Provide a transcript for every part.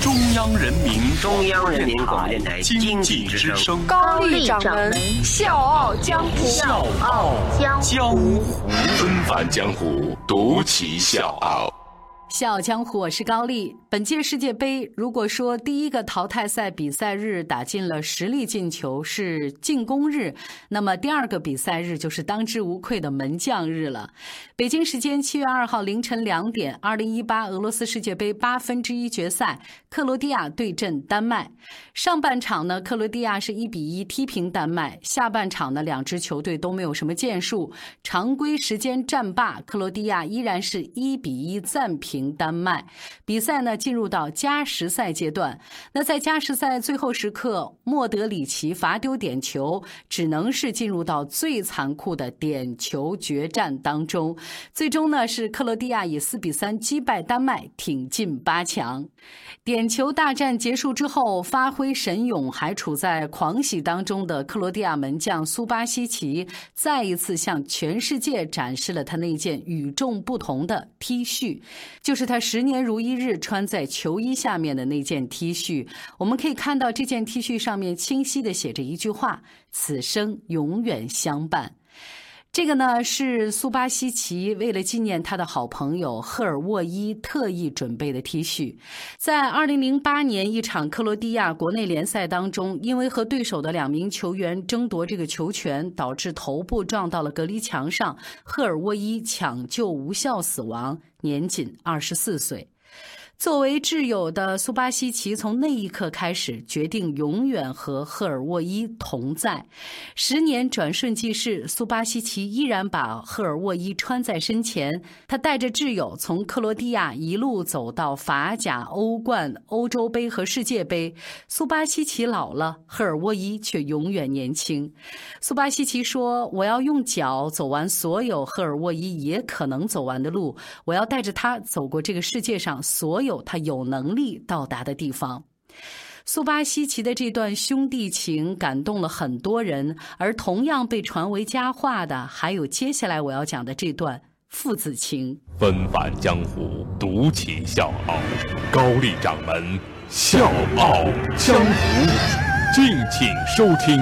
中央人民中央人民广播电台经经济之济之声声，高丽掌门笑傲江湖。笑傲江江湖。纷繁江湖，独骑笑傲。笑傲江湖，我是高丽。本届世界杯，如果说第一个淘汰赛比赛日打进了实力进球是进攻日，那么第二个比赛日就是当之无愧的门将日了。北京时间七月二号凌晨两点，二零一八俄罗斯世界杯八分之一决赛，克罗地亚对阵丹麦。上半场呢，克罗地亚是一比一踢平丹麦；下半场呢，两支球队都没有什么建树。常规时间战罢，克罗地亚依然是一比一暂平丹麦。比赛呢进入到加时赛阶段。那在加时赛最后时刻，莫德里奇罚丢点球，只能是进入到最残酷的点球决战当中。最终呢是克罗地亚以四比三击败丹麦，挺进八强。点球大战结束之后，发挥神勇还处在狂喜当中的克罗地亚门将苏巴西奇，再一次向全世界展示了他那件与众不同的 T 恤，就是他十年如一日穿在球衣下面的那件 T 恤。我们可以看到这件 T 恤上面清晰的写着一句话：“此生永远相伴。”这个呢是苏巴西奇为了纪念他的好朋友赫尔沃伊特意准备的 T 恤。在2008年一场克罗地亚国内联赛当中，因为和对手的两名球员争夺这个球权，导致头部撞到了隔离墙上，赫尔沃伊抢救无效死亡，年仅24岁。作为挚友的苏巴西奇，从那一刻开始决定永远和赫尔沃伊同在。十年转瞬即逝，苏巴西奇依然把赫尔沃伊穿在身前。他带着挚友从克罗地亚一路走到法甲、欧冠、欧洲杯和世界杯。苏巴西奇老了，赫尔沃伊却永远年轻。苏巴西奇说：“我要用脚走完所有赫尔沃伊也可能走完的路，我要带着他走过这个世界上所有有他有能力到达的地方。”苏巴西奇的这段兄弟情感动了很多人，而同样被传为佳话的，还有接下来我要讲的这段父子情。纷返江湖，独起笑傲。高丽掌门笑傲江湖，敬请收听。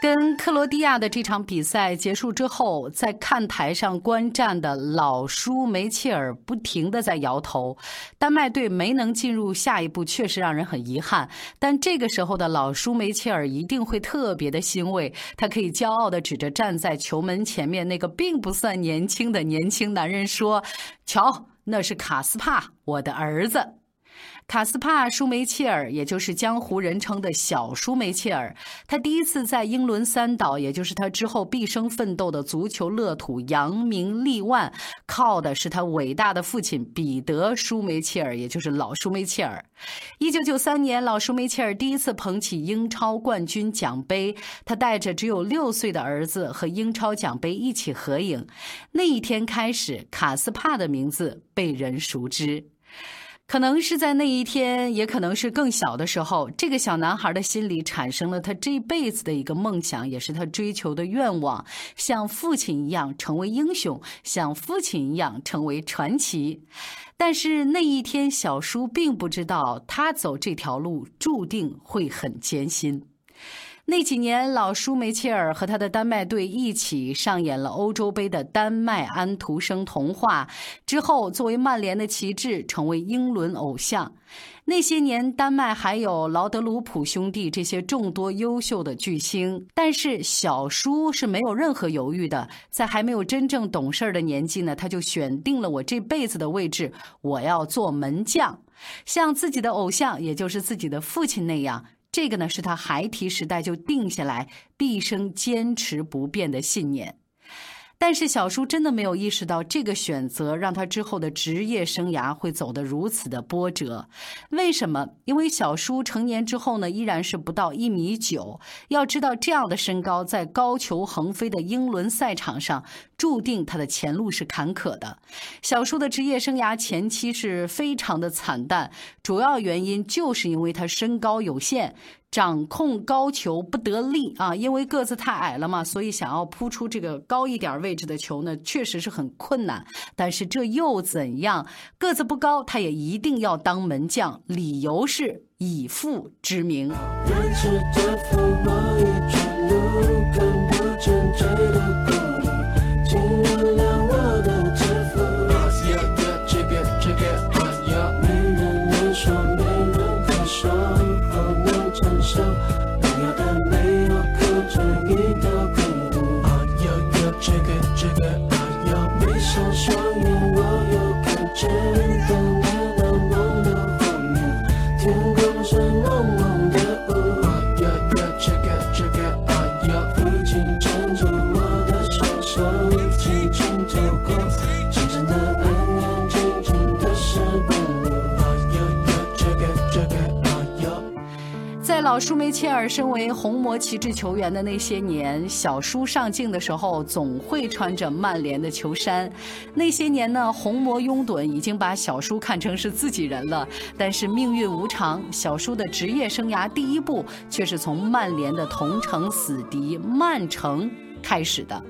跟克罗地亚的这场比赛结束之后，在看台上观战的老舒梅切尔不停的在摇头。丹麦队没能进入下一步，确实让人很遗憾。但这个时候的老舒梅切尔一定会特别的欣慰，他可以骄傲的指着站在球门前面那个并不算年轻的年轻男人说：“瞧，那是卡斯帕，我的儿子。”卡斯帕·舒梅切尔，也就是江湖人称的小舒梅切尔，他第一次在英伦三岛，也就是他之后毕生奋斗的足球乐土扬名立万，靠的是他伟大的父亲彼得·舒梅切尔，也就是老舒梅切尔。一九九三年，老舒梅切尔第一次捧起英超冠军奖杯，他带着只有六岁的儿子和英超奖杯一起合影。那一天开始，卡斯帕的名字被人熟知。可能是在那一天，也可能是更小的时候，这个小男孩的心里产生了他这辈子的一个梦想，也是他追求的愿望：像父亲一样成为英雄，像父亲一样成为传奇。但是那一天，小叔并不知道，他走这条路注定会很艰辛。那几年，老舒梅切尔和他的丹麦队一起上演了欧洲杯的丹麦安徒生童话，之后作为曼联的旗帜，成为英伦偶像。那些年，丹麦还有劳德鲁普兄弟这些众多优秀的巨星，但是小舒是没有任何犹豫的，在还没有真正懂事儿的年纪呢，他就选定了我这辈子的位置，我要做门将，像自己的偶像，也就是自己的父亲那样。这个呢，是他孩提时代就定下来、毕生坚持不变的信念。但是小叔真的没有意识到，这个选择让他之后的职业生涯会走得如此的波折。为什么？因为小叔成年之后呢，依然是不到一米九。要知道，这样的身高在高球横飞的英伦赛场上，注定他的前路是坎坷的。小叔的职业生涯前期是非常的惨淡，主要原因就是因为他身高有限。掌控高球不得力啊，因为个子太矮了嘛，所以想要扑出这个高一点位置的球呢，确实是很困难。但是这又怎样？个子不高，他也一定要当门将，理由是以父之名。上双眼，我又看见。舒梅切尔身为红魔旗帜球员的那些年，小舒上镜的时候总会穿着曼联的球衫。那些年呢，红魔拥趸已经把小舒看成是自己人了。但是命运无常，小舒的职业生涯第一步却是从曼联的同城死敌曼城开始的。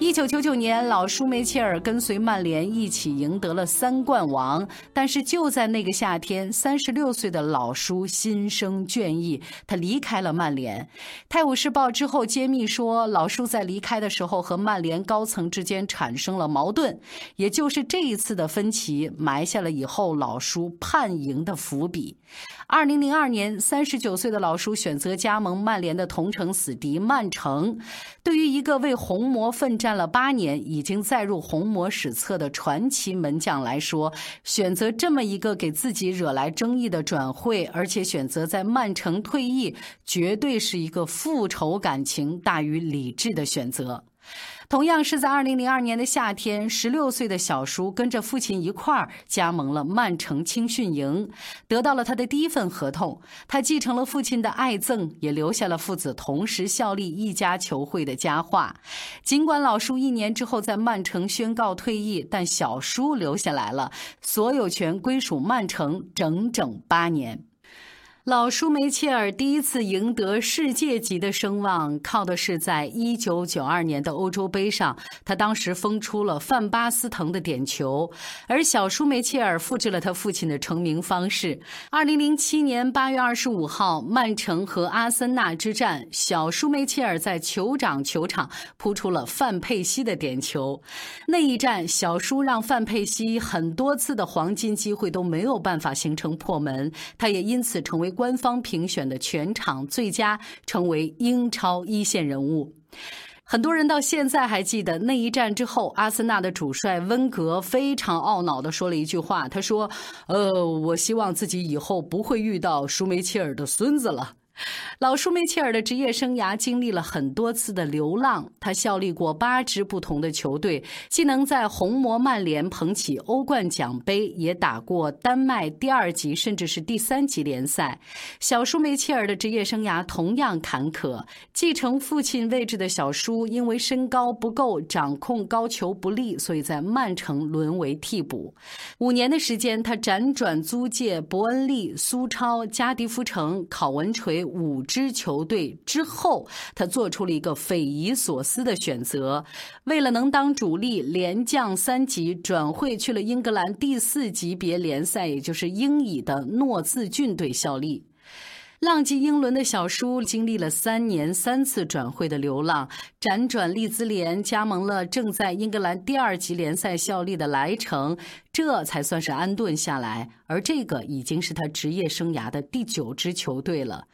一九九九年，老舒梅切尔跟随曼联一起赢得了三冠王。但是就在那个夏天，三十六岁的老舒心生倦意，他离开了曼联。《泰晤士报》之后揭秘说，老舒在离开的时候和曼联高层之间产生了矛盾，也就是这一次的分歧埋下了以后老舒叛赢的伏笔。二零零二年，三十九岁的老舒选择加盟曼联的同城死敌曼城。对于一个为红魔奋战了八年、已经载入红魔史册的传奇门将来说，选择这么一个给自己惹来争议的转会，而且选择在曼城退役，绝对是一个复仇感情大于理智的选择。同样是在二零零二年的夏天，十六岁的小舒跟着父亲一块儿加盟了曼城青训营，得到了他的第一份合同。他继承了父亲的爱憎，也留下了父子同时效力一家球会的佳话。尽管老舒一年之后在曼城宣告退役，但小舒留下来了，所有权归属曼城整整八年。老舒梅切尔第一次赢得世界级的声望，靠的是在1992年的欧洲杯上，他当时封出了范巴斯滕的点球，而小舒梅切尔复制了他父亲的成名方式。2007年8月25号，曼城和阿森纳之战，小舒梅切尔在酋长球场扑出了范佩西的点球。那一战，小舒让范佩西很多次的黄金机会都没有办法形成破门，他也因此成为。官方评选的全场最佳，成为英超一线人物。很多人到现在还记得那一战之后，阿森纳的主帅温格非常懊恼地说了一句话：“他说，呃，我希望自己以后不会遇到舒梅切尔的孙子了。” 老舒梅切尔的职业生涯经历了很多次的流浪，他效力过八支不同的球队，既能在红魔曼联捧起欧冠奖杯，也打过丹麦第二级甚至是第三级联赛。小舒梅切尔的职业生涯同样坎坷，继承父亲位置的小舒因为身高不够，掌控高球不利，所以在曼城沦为替补。五年的时间，他辗转租借伯恩利、苏超、加迪夫城、考文垂。五支球队之后，他做出了一个匪夷所思的选择，为了能当主力，连降三级，转会去了英格兰第四级别联赛，也就是英乙的诺兹郡队效力。浪迹英伦的小舒经历了三年三次转会的流浪，辗转利兹联，加盟了正在英格兰第二级联赛效力的莱城，这才算是安顿下来。而这个已经是他职业生涯的第九支球队了。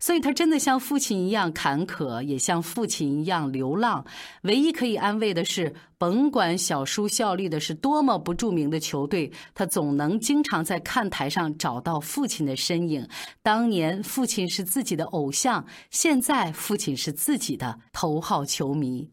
所以，他真的像父亲一样坎坷，也像父亲一样流浪。唯一可以安慰的是，甭管小叔效力的是多么不著名的球队，他总能经常在看台上找到父亲的身影。当年，父亲是自己的偶像；现在，父亲是自己的头号球迷。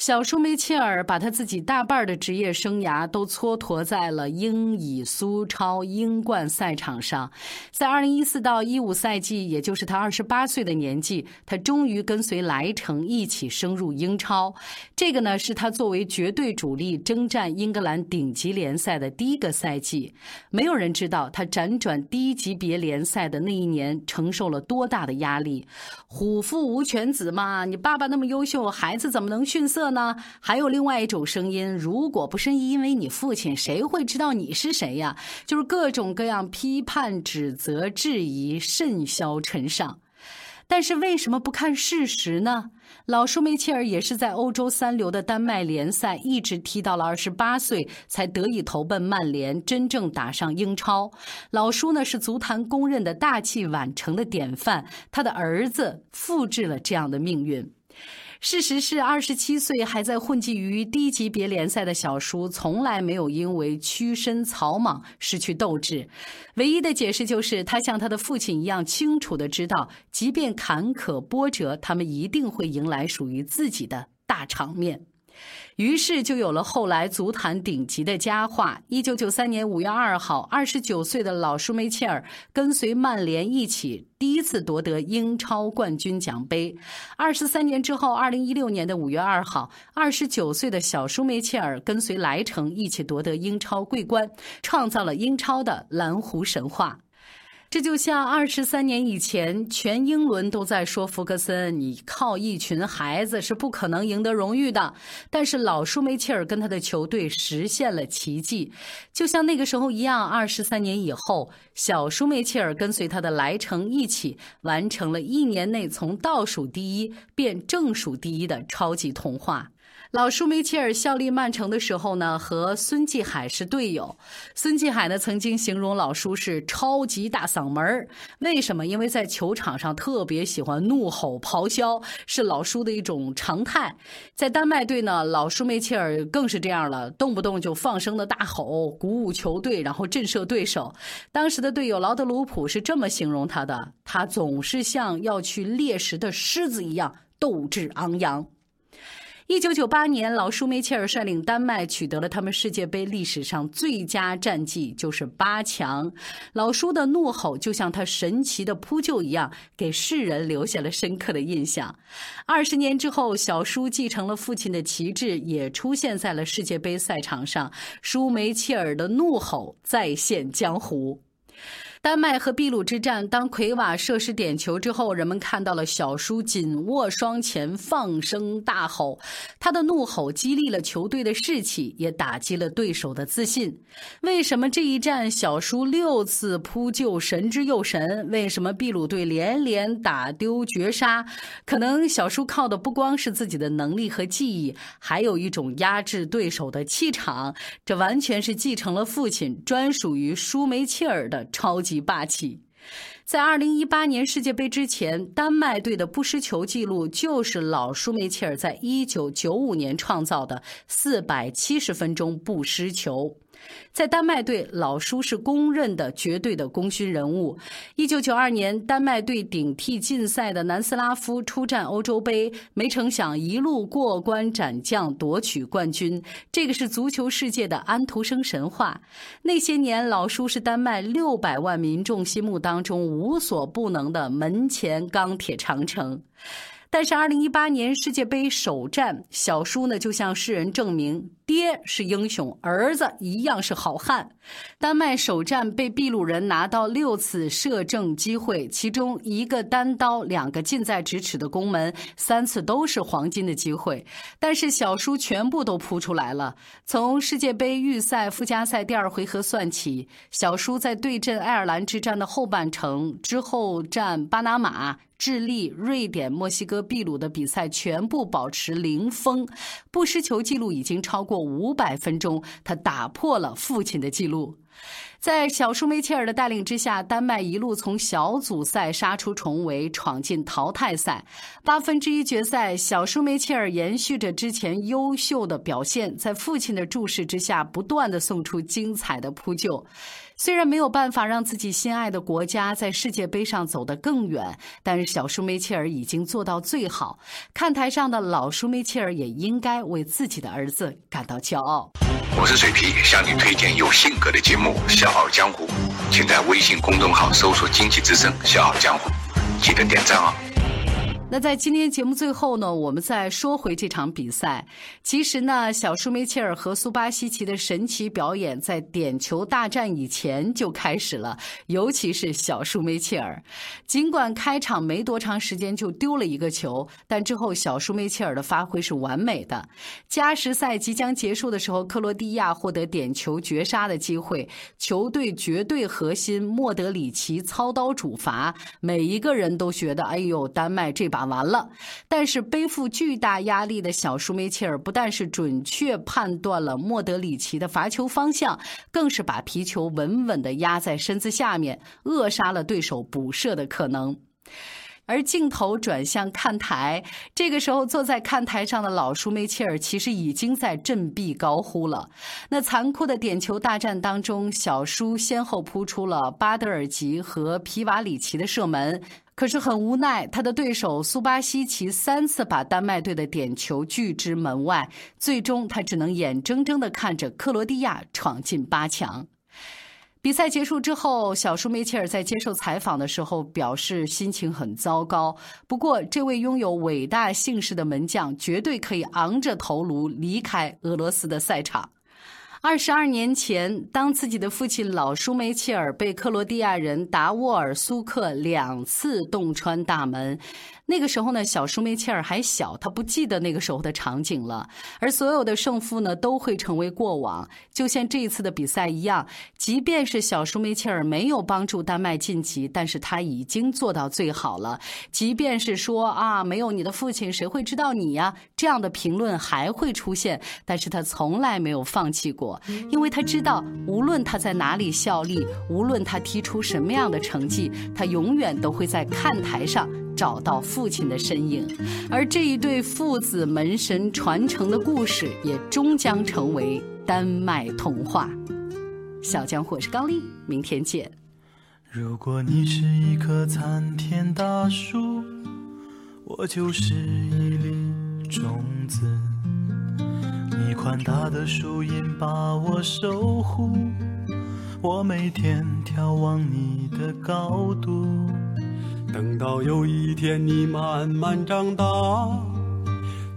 小舒梅切尔把他自己大半的职业生涯都蹉跎在了英乙苏超英冠赛场上。在2014到15赛季，也就是他28岁的年纪，他终于跟随莱城一起升入英超。这个呢，是他作为绝对主力征战英格兰顶级联赛的第一个赛季。没有人知道他辗转低级别联赛的那一年承受了多大的压力。虎父无犬子嘛，你爸爸那么优秀，孩子怎么能逊色？呢？还有另外一种声音，如果不是因为你父亲，谁会知道你是谁呀？就是各种各样批判、指责、质疑甚嚣尘上。但是为什么不看事实呢？老舒梅切尔也是在欧洲三流的丹麦联赛一直踢到了二十八岁，才得以投奔曼联，真正打上英超。老舒呢是足坛公认的大器晚成的典范，他的儿子复制了这样的命运。事实是，二十七岁还在混迹于低级别联赛的小舒，从来没有因为屈身草莽失去斗志。唯一的解释就是，他像他的父亲一样，清楚的知道，即便坎坷波折，他们一定会迎来属于自己的大场面。于是就有了后来足坛顶级的佳话。一九九三年五月二号，二十九岁的老舒梅切尔跟随曼联一起第一次夺得英超冠军奖杯。二十三年之后，二零一六年的五月二号，二十九岁的小舒梅切尔跟随莱城一起夺得英超桂冠，创造了英超的蓝湖神话。这就像二十三年以前，全英伦都在说福格森，你靠一群孩子是不可能赢得荣誉的。但是老舒梅切尔跟他的球队实现了奇迹，就像那个时候一样。二十三年以后，小舒梅切尔跟随他的莱城一起，完成了一年内从倒数第一变正数第一的超级童话。老舒梅切尔效力曼城的时候呢，和孙继海是队友。孙继海呢曾经形容老舒是超级大嗓门儿，为什么？因为在球场上特别喜欢怒吼咆哮，是老舒的一种常态。在丹麦队呢，老舒梅切尔更是这样了，动不动就放声的大吼，鼓舞球队，然后震慑对手。当时的队友劳德鲁普是这么形容他的：他总是像要去猎食的狮子一样，斗志昂扬。一九九八年，老舒梅切尔率领丹麦取得了他们世界杯历史上最佳战绩，就是八强。老舒的怒吼就像他神奇的扑救一样，给世人留下了深刻的印象。二十年之后，小舒继承了父亲的旗帜，也出现在了世界杯赛场上。舒梅切尔的怒吼再现江湖。丹麦和秘鲁之战，当奎瓦射失点球之后，人们看到了小舒紧握双拳，放声大吼。他的怒吼激励了球队的士气，也打击了对手的自信。为什么这一战小舒六次扑救神之又神？为什么秘鲁队连连打丢绝杀？可能小舒靠的不光是自己的能力和技艺，还有一种压制对手的气场。这完全是继承了父亲专属于舒梅切尔的超级。极霸气，在二零一八年世界杯之前，丹麦队的不失球记录就是老舒梅切尔在一九九五年创造的四百七十分钟不失球。在丹麦队，老舒是公认的绝对的功勋人物。一九九二年，丹麦队顶替禁赛的南斯拉夫出战欧洲杯，没成想一路过关斩将夺取冠军。这个是足球世界的安徒生神话。那些年，老舒是丹麦六百万民众心目当中无所不能的门前钢铁长城。但是，二零一八年世界杯首战，小舒呢就向世人证明，爹是英雄，儿子一样是好汉。丹麦首战被秘鲁人拿到六次射正机会，其中一个单刀，两个近在咫尺的攻门，三次都是黄金的机会。但是小舒全部都扑出来了。从世界杯预赛附加赛第二回合算起，小舒在对阵爱尔兰之战的后半程之后战巴拿马。智利、瑞典、墨西哥、秘鲁的比赛全部保持零封，不失球记录已经超过五百分钟，他打破了父亲的记录。在小舒梅切尔的带领之下，丹麦一路从小组赛杀出重围，闯进淘汰赛。八分之一决赛，小舒梅切尔延续着之前优秀的表现，在父亲的注视之下，不断的送出精彩的扑救。虽然没有办法让自己心爱的国家在世界杯上走得更远，但是小舒梅切尔已经做到最好。看台上的老舒梅切尔也应该为自己的儿子感到骄傲。我是水皮，向你推荐有性格的节目《笑傲江湖》，请在微信公众号搜索“经济之声笑傲江湖”，记得点赞哦。那在今天节目最后呢，我们再说回这场比赛。其实呢，小舒梅切尔和苏巴西奇的神奇表演在点球大战以前就开始了，尤其是小舒梅切尔。尽管开场没多长时间就丢了一个球，但之后小舒梅切尔的发挥是完美的。加时赛即将结束的时候，克罗地亚获得点球绝杀的机会，球队绝对核心莫德里奇操刀主罚，每一个人都觉得，哎呦，丹麦这把。打完了，但是背负巨大压力的小舒梅切尔不但是准确判断了莫德里奇的罚球方向，更是把皮球稳稳地压在身子下面，扼杀了对手补射的可能。而镜头转向看台，这个时候坐在看台上的老舒梅切尔其实已经在振臂高呼了。那残酷的点球大战当中，小舒先后扑出了巴德尔吉和皮瓦里奇的射门。可是很无奈，他的对手苏巴西奇三次把丹麦队的点球拒之门外，最终他只能眼睁睁地看着克罗地亚闯进八强。比赛结束之后，小舒梅切尔在接受采访的时候表示心情很糟糕。不过，这位拥有伟大姓氏的门将绝对可以昂着头颅离开俄罗斯的赛场。二十二年前，当自己的父亲老舒梅切尔被克罗地亚人达沃尔苏克两次洞穿大门。那个时候呢，小舒梅切尔还小，他不记得那个时候的场景了。而所有的胜负呢，都会成为过往，就像这一次的比赛一样。即便是小舒梅切尔没有帮助丹麦晋级，但是他已经做到最好了。即便是说啊，没有你的父亲，谁会知道你呀？这样的评论还会出现，但是他从来没有放弃过，因为他知道，无论他在哪里效力，无论他踢出什么样的成绩，他永远都会在看台上。找到父亲的身影，而这一对父子门神传承的故事，也终将成为丹麦童话。小江火是高丽，明天见。如果你是一棵参天大树，我就是一粒种子。你宽大的树荫把我守护，我每天眺望你的高度。等到有一天你慢慢长大，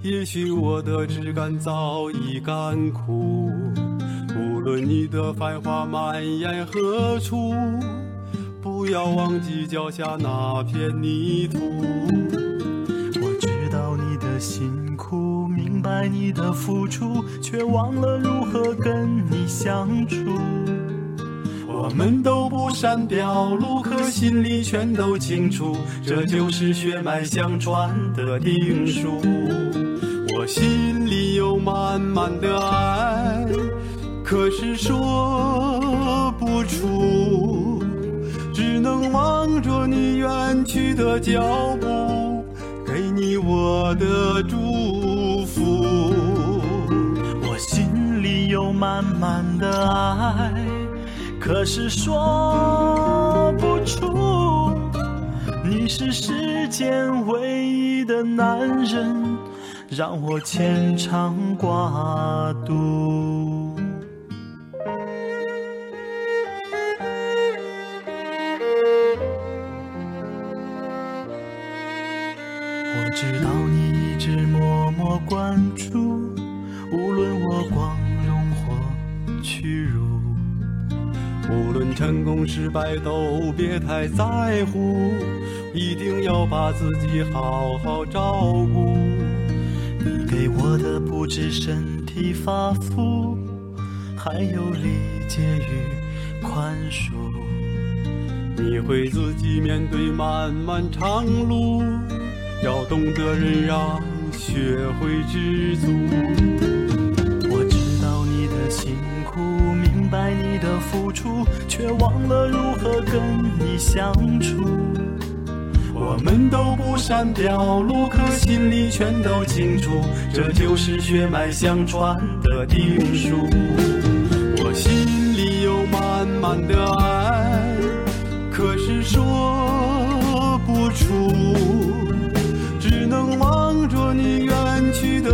也许我的枝干早已干枯。无论你的繁华蔓延何处，不要忘记脚下那片泥土。我知道你的心，爱你的付出，却忘了如何跟你相处。我们都不善表露，可心里全都清楚，这就是血脉相传的定数。我心里有满满的爱，可是说不出，只能望着你远去的脚步，给你我的祝福。我心里有满满的爱。可是说不出，你是世间唯一的男人，让我牵肠挂肚。我知道关注，无论我光荣或屈辱。无论成功失败，都别太在乎，一定要把自己好好照顾。你给我的不止身体发肤，还有理解与宽恕。你会自己面对漫漫长路，要懂得忍让，学会知足。我知道你的辛苦，明白你的付出。却忘了如何跟你相处。我们都不善表露，可心里全都清楚，这就是血脉相传的定数。我心里有满满的爱，可是说